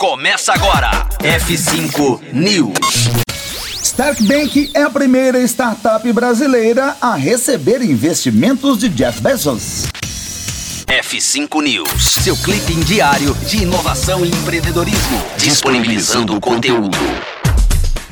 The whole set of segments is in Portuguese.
Começa agora. F5 News. Stark Bank é a primeira startup brasileira a receber investimentos de Jeff Bezos. F5 News, seu clipe diário de inovação e empreendedorismo, disponibilizando o conteúdo.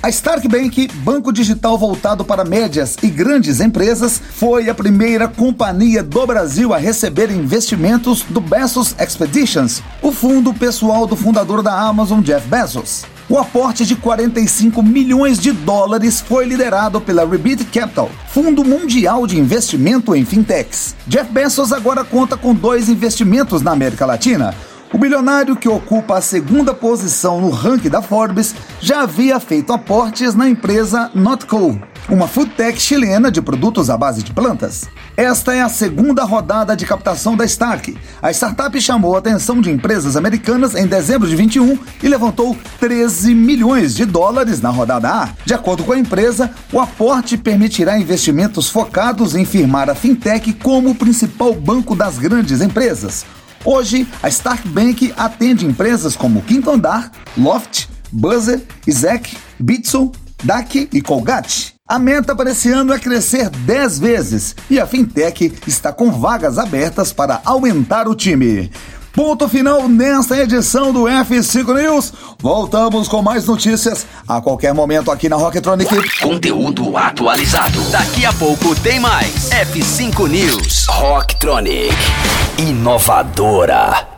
A Stark Bank, banco digital voltado para médias e grandes empresas, foi a primeira companhia do Brasil a receber investimentos do Bezos Expeditions, o fundo pessoal do fundador da Amazon, Jeff Bezos. O aporte de 45 milhões de dólares foi liderado pela Rebit Capital, fundo mundial de investimento em fintechs. Jeff Bezos agora conta com dois investimentos na América Latina. O bilionário que ocupa a segunda posição no ranking da Forbes já havia feito aportes na empresa Notco, uma foodtech chilena de produtos à base de plantas. Esta é a segunda rodada de captação da Stark. A startup chamou a atenção de empresas americanas em dezembro de 21 e levantou 13 milhões de dólares na rodada A. De acordo com a empresa, o aporte permitirá investimentos focados em firmar a fintech como o principal banco das grandes empresas. Hoje, a Stark Bank atende empresas como Quinto Andar, Loft, Buzzer, Isaac, Bitso, DAC e Colgate. A meta para esse ano é crescer 10 vezes e a Fintech está com vagas abertas para aumentar o time. Ponto final nesta edição do F5 News. Voltamos com mais notícias a qualquer momento aqui na Rocktronic. Conteúdo atualizado. Daqui a pouco tem mais. F5 News. Rocktronic. Inovadora.